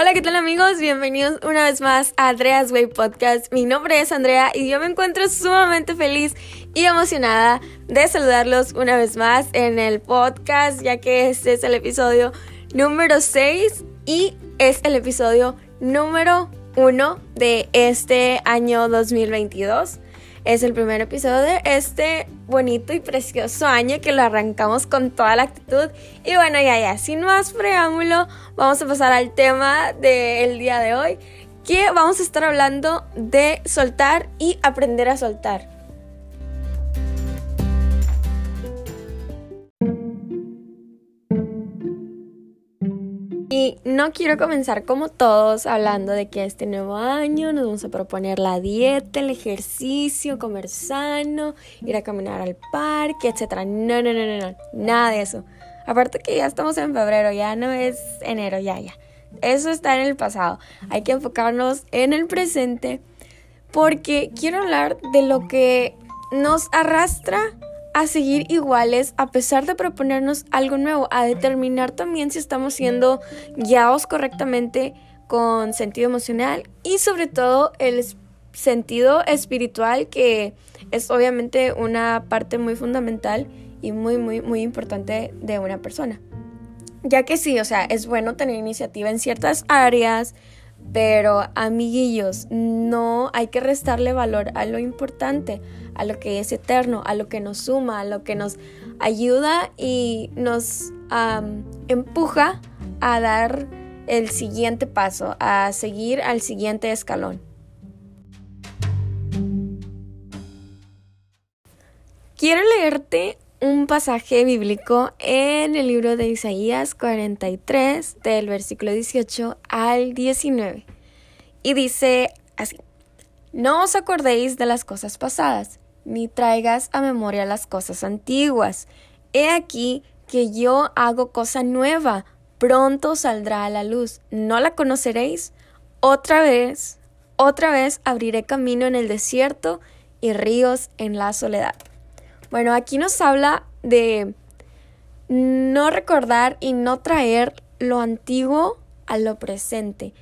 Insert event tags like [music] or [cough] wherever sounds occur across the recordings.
Hola, ¿qué tal amigos? Bienvenidos una vez más a Andrea's Way Podcast. Mi nombre es Andrea y yo me encuentro sumamente feliz y emocionada de saludarlos una vez más en el podcast, ya que este es el episodio número 6 y es el episodio número 1 de este año 2022. Es el primer episodio de este bonito y precioso año que lo arrancamos con toda la actitud. Y bueno, ya, ya, sin más preámbulo, vamos a pasar al tema del día de hoy, que vamos a estar hablando de soltar y aprender a soltar. No quiero comenzar como todos hablando de que este nuevo año nos vamos a proponer la dieta, el ejercicio, comer sano, ir a caminar al parque, etc. No, no, no, no, no, nada de eso. Aparte que ya estamos en febrero, ya no es enero, ya, ya. Eso está en el pasado. Hay que enfocarnos en el presente porque quiero hablar de lo que nos arrastra a seguir iguales a pesar de proponernos algo nuevo, a determinar también si estamos siendo guiados correctamente con sentido emocional y sobre todo el sentido espiritual que es obviamente una parte muy fundamental y muy muy muy importante de una persona. Ya que sí, o sea, es bueno tener iniciativa en ciertas áreas, pero amiguillos, no hay que restarle valor a lo importante, a lo que es eterno, a lo que nos suma, a lo que nos ayuda y nos empuja a dar el siguiente paso, a seguir al siguiente escalón. Quiero leerte un pasaje bíblico en el libro de Isaías 43, del versículo 18 al 19. Y dice así, no os acordéis de las cosas pasadas, ni traigas a memoria las cosas antiguas. He aquí que yo hago cosa nueva, pronto saldrá a la luz. ¿No la conoceréis? Otra vez, otra vez abriré camino en el desierto y ríos en la soledad. Bueno, aquí nos habla de no recordar y no traer lo antiguo a lo presente.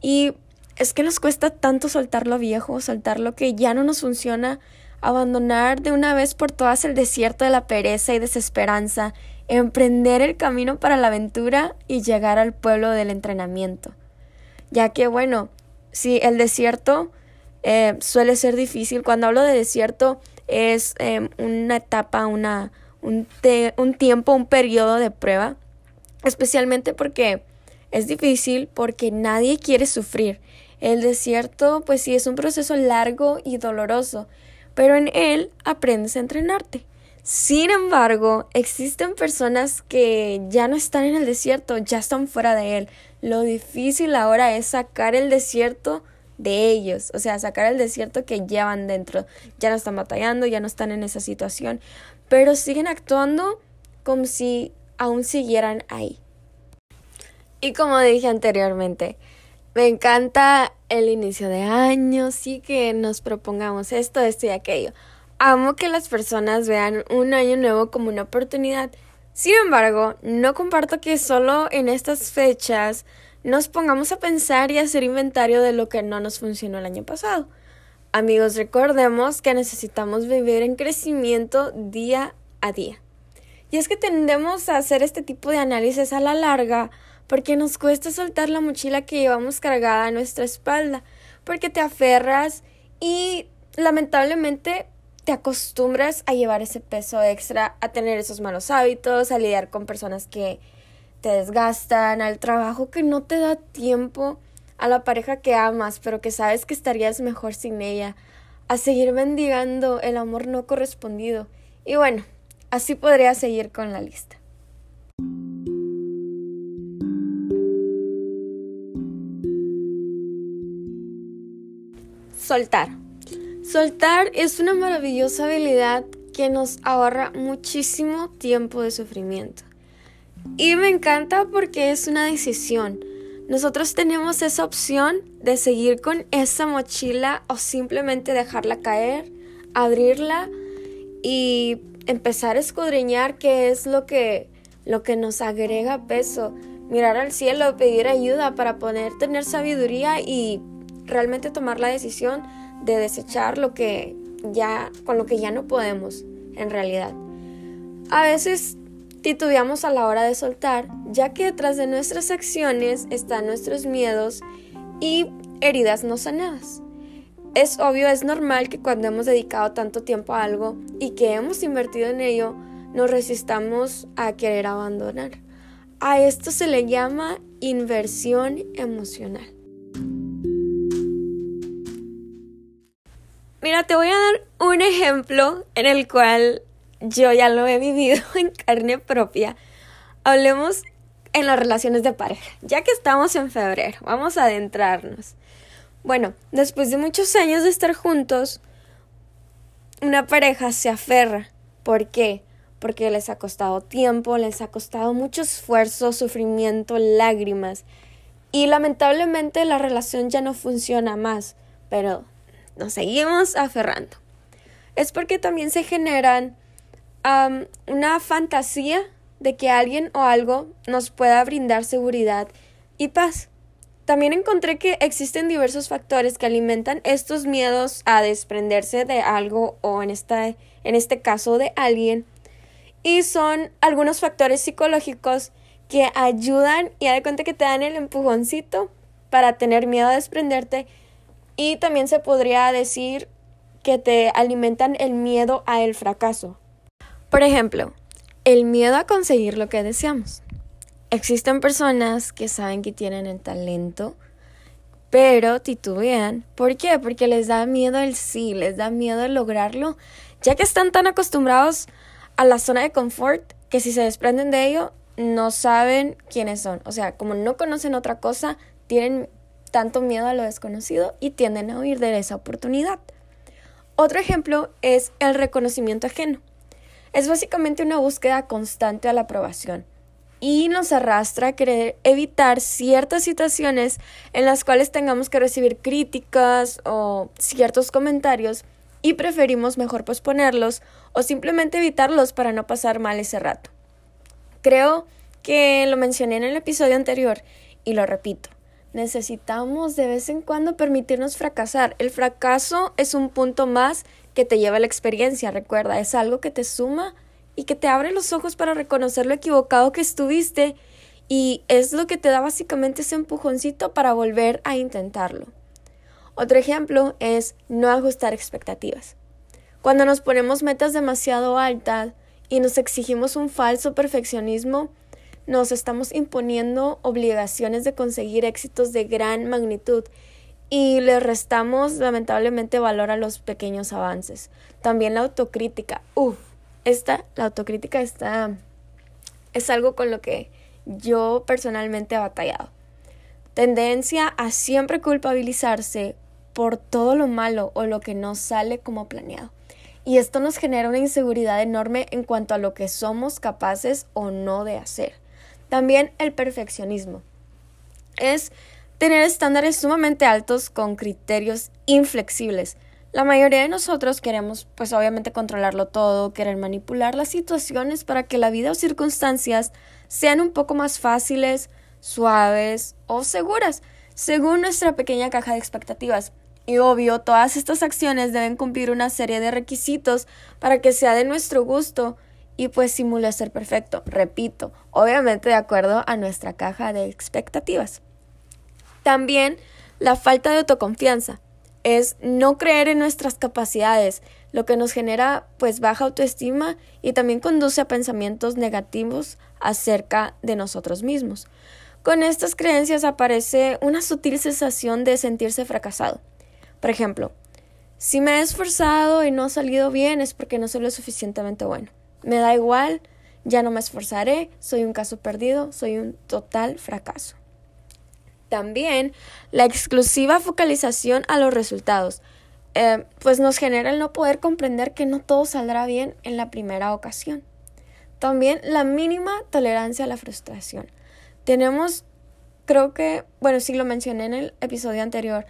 Y es que nos cuesta tanto soltar lo viejo, soltar lo que ya no nos funciona, abandonar de una vez por todas el desierto de la pereza y desesperanza, emprender el camino para la aventura y llegar al pueblo del entrenamiento. Ya que, bueno, si el desierto eh, suele ser difícil, cuando hablo de desierto, es em, una etapa, una, un, un tiempo, un periodo de prueba, especialmente porque es difícil, porque nadie quiere sufrir. El desierto, pues sí, es un proceso largo y doloroso, pero en él aprendes a entrenarte. Sin embargo, existen personas que ya no están en el desierto, ya están fuera de él. Lo difícil ahora es sacar el desierto de ellos, o sea, sacar el desierto que llevan dentro. Ya no están batallando, ya no están en esa situación, pero siguen actuando como si aún siguieran ahí. Y como dije anteriormente, me encanta el inicio de año, sí que nos propongamos esto, esto y aquello. Amo que las personas vean un año nuevo como una oportunidad. Sin embargo, no comparto que solo en estas fechas nos pongamos a pensar y hacer inventario de lo que no nos funcionó el año pasado. Amigos, recordemos que necesitamos vivir en crecimiento día a día. Y es que tendemos a hacer este tipo de análisis a la larga porque nos cuesta soltar la mochila que llevamos cargada a nuestra espalda, porque te aferras y lamentablemente te acostumbras a llevar ese peso extra, a tener esos malos hábitos, a lidiar con personas que te desgastan, al trabajo que no te da tiempo, a la pareja que amas, pero que sabes que estarías mejor sin ella, a seguir mendigando el amor no correspondido. Y bueno, así podría seguir con la lista. Soltar. Soltar es una maravillosa habilidad que nos ahorra muchísimo tiempo de sufrimiento. Y me encanta porque es una decisión. Nosotros tenemos esa opción de seguir con esa mochila o simplemente dejarla caer, abrirla y empezar a escudriñar qué es lo que, lo que nos agrega peso. mirar al cielo, pedir ayuda para poder tener sabiduría y realmente tomar la decisión de desechar lo que ya con lo que ya no podemos en realidad. A veces titubeamos a la hora de soltar, ya que detrás de nuestras acciones están nuestros miedos y heridas no sanadas. Es obvio, es normal que cuando hemos dedicado tanto tiempo a algo y que hemos invertido en ello, nos resistamos a querer abandonar. A esto se le llama inversión emocional. Mira, te voy a dar un ejemplo en el cual yo ya lo he vivido [laughs] en carne propia. Hablemos en las relaciones de pareja. Ya que estamos en febrero, vamos a adentrarnos. Bueno, después de muchos años de estar juntos, una pareja se aferra. ¿Por qué? Porque les ha costado tiempo, les ha costado mucho esfuerzo, sufrimiento, lágrimas. Y lamentablemente la relación ya no funciona más, pero nos seguimos aferrando. Es porque también se generan una fantasía de que alguien o algo nos pueda brindar seguridad y paz. También encontré que existen diversos factores que alimentan estos miedos a desprenderse de algo o en, esta, en este caso de alguien. Y son algunos factores psicológicos que ayudan y de cuenta que te dan el empujoncito para tener miedo a desprenderte. Y también se podría decir que te alimentan el miedo a el fracaso. Por ejemplo, el miedo a conseguir lo que deseamos. Existen personas que saben que tienen el talento, pero titubean. ¿Por qué? Porque les da miedo el sí, les da miedo el lograrlo, ya que están tan acostumbrados a la zona de confort que si se desprenden de ello, no saben quiénes son. O sea, como no conocen otra cosa, tienen tanto miedo a lo desconocido y tienden a huir de esa oportunidad. Otro ejemplo es el reconocimiento ajeno. Es básicamente una búsqueda constante a la aprobación y nos arrastra a querer evitar ciertas situaciones en las cuales tengamos que recibir críticas o ciertos comentarios y preferimos mejor posponerlos o simplemente evitarlos para no pasar mal ese rato. Creo que lo mencioné en el episodio anterior y lo repito. Necesitamos de vez en cuando permitirnos fracasar. El fracaso es un punto más que te lleva a la experiencia, recuerda, es algo que te suma y que te abre los ojos para reconocer lo equivocado que estuviste y es lo que te da básicamente ese empujoncito para volver a intentarlo. Otro ejemplo es no ajustar expectativas. Cuando nos ponemos metas demasiado altas y nos exigimos un falso perfeccionismo, nos estamos imponiendo obligaciones de conseguir éxitos de gran magnitud y le restamos lamentablemente valor a los pequeños avances. También la autocrítica. Uf, esta, la autocrítica está, es algo con lo que yo personalmente he batallado. Tendencia a siempre culpabilizarse por todo lo malo o lo que no sale como planeado. Y esto nos genera una inseguridad enorme en cuanto a lo que somos capaces o no de hacer. También el perfeccionismo. Es tener estándares sumamente altos con criterios inflexibles la mayoría de nosotros queremos, pues obviamente, controlarlo todo, querer manipular las situaciones para que la vida o circunstancias sean un poco más fáciles, suaves o seguras, según nuestra pequeña caja de expectativas. Y obvio, todas estas acciones deben cumplir una serie de requisitos para que sea de nuestro gusto y pues simule ser perfecto. Repito, obviamente de acuerdo a nuestra caja de expectativas. También la falta de autoconfianza es no creer en nuestras capacidades, lo que nos genera pues baja autoestima y también conduce a pensamientos negativos acerca de nosotros mismos. Con estas creencias aparece una sutil sensación de sentirse fracasado. Por ejemplo, si me he esforzado y no ha salido bien es porque no soy lo suficientemente bueno. Me da igual, ya no me esforzaré, soy un caso perdido, soy un total fracaso. También la exclusiva focalización a los resultados, eh, pues nos genera el no poder comprender que no todo saldrá bien en la primera ocasión. También la mínima tolerancia a la frustración. Tenemos, creo que, bueno, sí lo mencioné en el episodio anterior,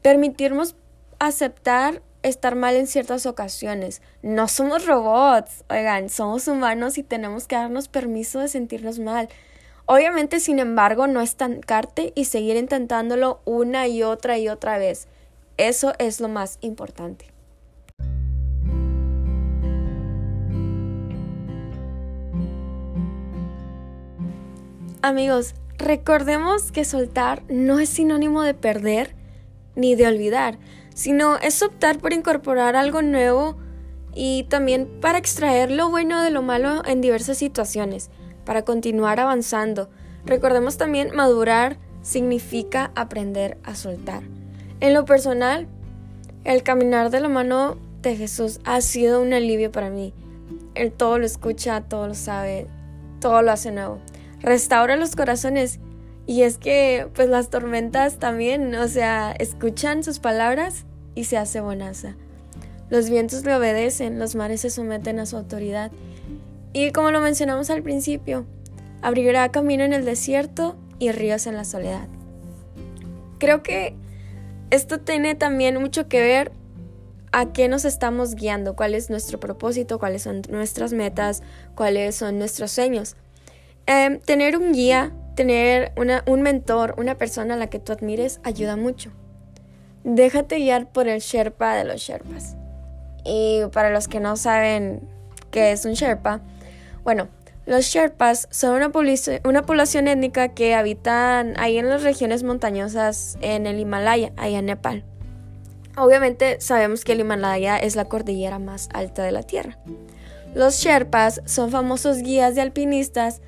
permitirnos aceptar estar mal en ciertas ocasiones. No somos robots, oigan, somos humanos y tenemos que darnos permiso de sentirnos mal. Obviamente, sin embargo, no estancarte y seguir intentándolo una y otra y otra vez. Eso es lo más importante. Amigos, recordemos que soltar no es sinónimo de perder ni de olvidar, sino es optar por incorporar algo nuevo y también para extraer lo bueno de lo malo en diversas situaciones, para continuar avanzando. Recordemos también madurar significa aprender a soltar. En lo personal, el caminar de la mano de Jesús ha sido un alivio para mí. Él todo lo escucha, todo lo sabe, todo lo hace nuevo restaura los corazones. Y es que, pues las tormentas también, o sea, escuchan sus palabras y se hace bonaza. Los vientos le obedecen, los mares se someten a su autoridad. Y como lo mencionamos al principio, abrirá camino en el desierto y ríos en la soledad. Creo que esto tiene también mucho que ver a qué nos estamos guiando, cuál es nuestro propósito, cuáles son nuestras metas, cuáles son nuestros sueños. Em, tener un guía, tener un mentor, una persona a la que tú admires, ayuda mucho. Déjate guiar por el Sherpa de los Sherpas. Y para los que no saben qué es un Sherpa, bueno, los Sherpas son una, una población étnica que habitan ahí en las regiones montañosas en el Himalaya, ahí en Nepal. Obviamente sabemos que el Himalaya es la cordillera más alta de la Tierra. Los Sherpas son famosos guías de alpinistas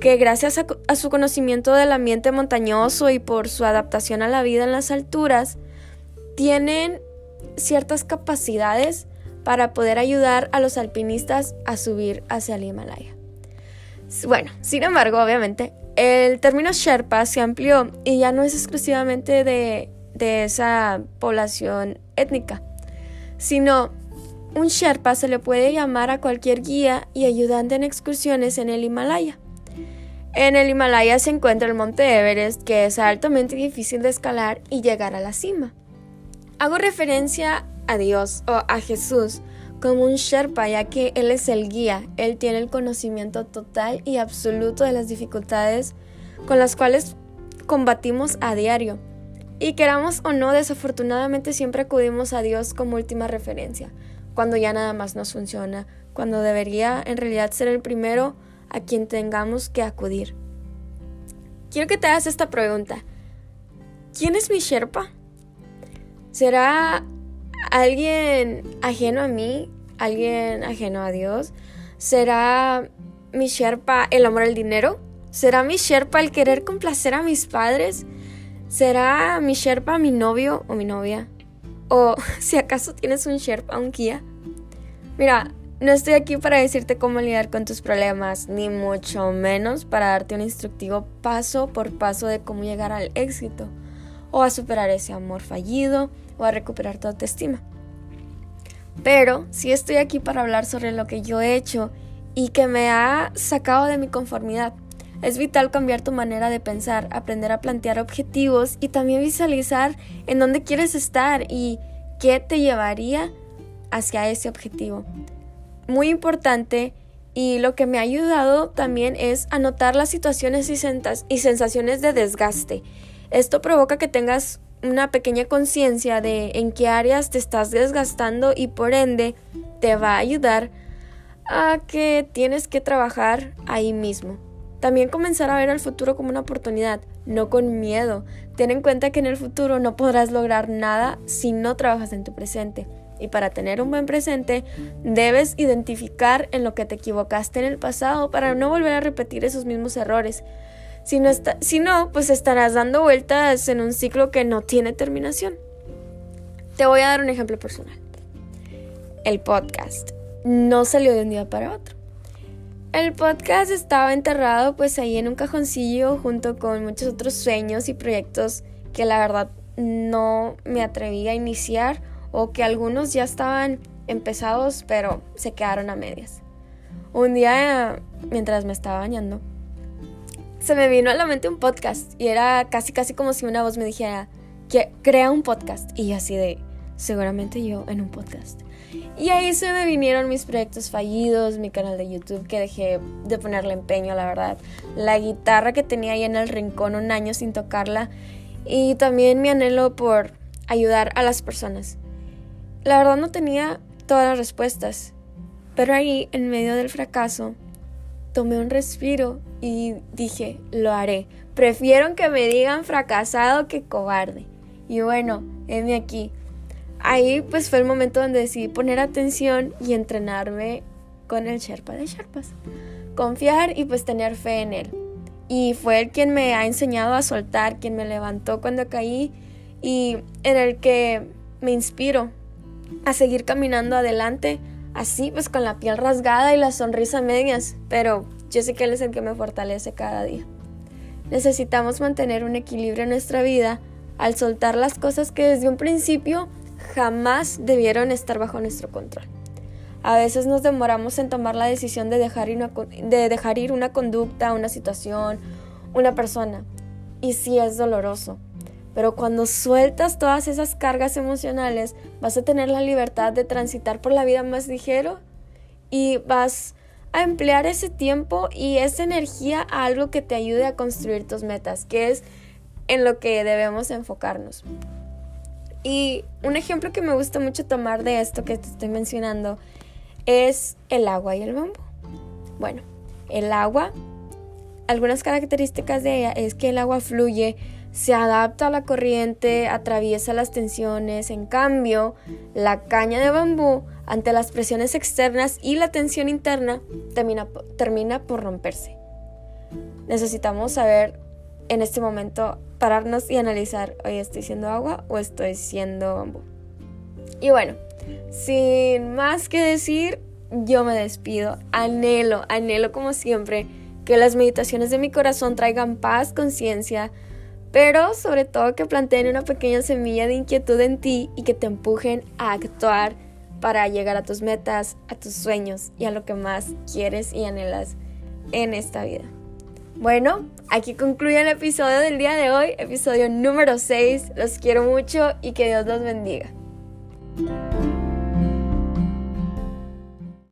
que gracias a, su conocimiento del ambiente montañoso y por su adaptación a la vida en las alturas, tienen ciertas capacidades para poder ayudar a los alpinistas a subir hacia el Himalaya. Bueno, sin embargo, obviamente, el término Sherpa se amplió y ya no es exclusivamente de, de esa población étnica, sino un Sherpa se le puede llamar a cualquier guía y ayudante en excursiones en el Himalaya. En el Himalaya se encuentra el monte Everest, que es altamente difícil de escalar y llegar a la cima. Hago referencia a Dios o a Jesús como un Sherpa, ya que Él es el guía, Él tiene el conocimiento total y absoluto de las dificultades con las cuales combatimos a diario. Y queramos o no, desafortunadamente siempre acudimos a Dios como última referencia, cuando ya nada más nos funciona, cuando debería en realidad ser el primero a quien tengamos que acudir. Quiero que te hagas esta pregunta. ¿Quién es mi Sherpa? ¿Será alguien ajeno a mí? ¿Alguien ajeno a Dios? ¿Será mi Sherpa el amor al dinero? ¿Será mi Sherpa el querer complacer a mis padres? ¿Será mi Sherpa mi novio o mi novia? ¿O [laughs] si acaso tienes un Sherpa, un guía? Mira, no estoy aquí para decirte cómo lidiar con tus problemas, ni mucho menos para darte un instructivo paso por paso de cómo llegar al éxito, o a superar ese amor fallido, o a recuperar tu autoestima. Pero sí estoy aquí para hablar sobre lo que yo he hecho y que me ha sacado de mi conformidad. Es vital cambiar tu manera de pensar, aprender a plantear objetivos y también visualizar en dónde quieres estar y qué te llevaría hacia ese objetivo muy importante y lo que me ha ayudado también es anotar las situaciones y, y sensaciones de desgaste. Esto provoca que tengas una pequeña conciencia de en qué áreas te estás desgastando y por ende te va a ayudar a que tienes que trabajar ahí mismo. También comenzar a ver el futuro como una oportunidad, no con miedo. Ten en cuenta que en el futuro no podrás lograr nada si no trabajas en tu presente. Y para tener un buen presente, debes identificar en lo que te equivocaste en el pasado para no volver a repetir esos mismos errores. Si no, si no, pues estarás dando vueltas en un ciclo que no tiene terminación. Te voy a dar un ejemplo personal. El podcast no salió de un día para otro. El podcast estaba enterrado pues ahí en un cajoncillo junto con muchos otros sueños y proyectos que la verdad no me atreví a iniciar o que algunos ya estaban empezados pero se quedaron a medias. Un día, mientras me estaba bañando, se me vino a la mente un podcast y era casi casi como si una voz me dijera que crea un podcast y yo así de seguramente yo en un podcast. Y ahí se me vinieron mis proyectos fallidos, mi canal de YouTube que dejé de ponerle empeño, la verdad. La guitarra que tenía ahí en el rincón un año sin tocarla. Y también mi anhelo por ayudar a las personas. La verdad no tenía todas las respuestas. Pero ahí, en medio del fracaso, tomé un respiro y dije, lo haré. Prefiero que me digan fracasado que cobarde. Y bueno, heme aquí ahí pues fue el momento donde decidí poner atención y entrenarme con el Sherpa de Sherpas. Confiar y pues tener fe en él. Y fue él quien me ha enseñado a soltar, quien me levantó cuando caí y en el que me inspiro a seguir caminando adelante, así pues con la piel rasgada y la sonrisa medias, pero yo sé que él es el que me fortalece cada día. Necesitamos mantener un equilibrio en nuestra vida al soltar las cosas que desde un principio jamás debieron estar bajo nuestro control. A veces nos demoramos en tomar la decisión de dejar ir una, de dejar ir una conducta, una situación, una persona. Y sí es doloroso. Pero cuando sueltas todas esas cargas emocionales, vas a tener la libertad de transitar por la vida más ligero y vas a emplear ese tiempo y esa energía a algo que te ayude a construir tus metas, que es en lo que debemos enfocarnos. Y un ejemplo que me gusta mucho tomar de esto que te estoy mencionando es el agua y el bambú. Bueno, el agua, algunas características de ella es que el agua fluye, se adapta a la corriente, atraviesa las tensiones. En cambio, la caña de bambú, ante las presiones externas y la tensión interna, termina, termina por romperse. Necesitamos saber en este momento pararnos y analizar, oye, ¿estoy siendo agua o estoy siendo bambú? Y bueno, sin más que decir, yo me despido. Anhelo, anhelo como siempre que las meditaciones de mi corazón traigan paz, conciencia, pero sobre todo que planteen una pequeña semilla de inquietud en ti y que te empujen a actuar para llegar a tus metas, a tus sueños y a lo que más quieres y anhelas en esta vida. Bueno, aquí concluye el episodio del día de hoy, episodio número 6. Los quiero mucho y que Dios los bendiga.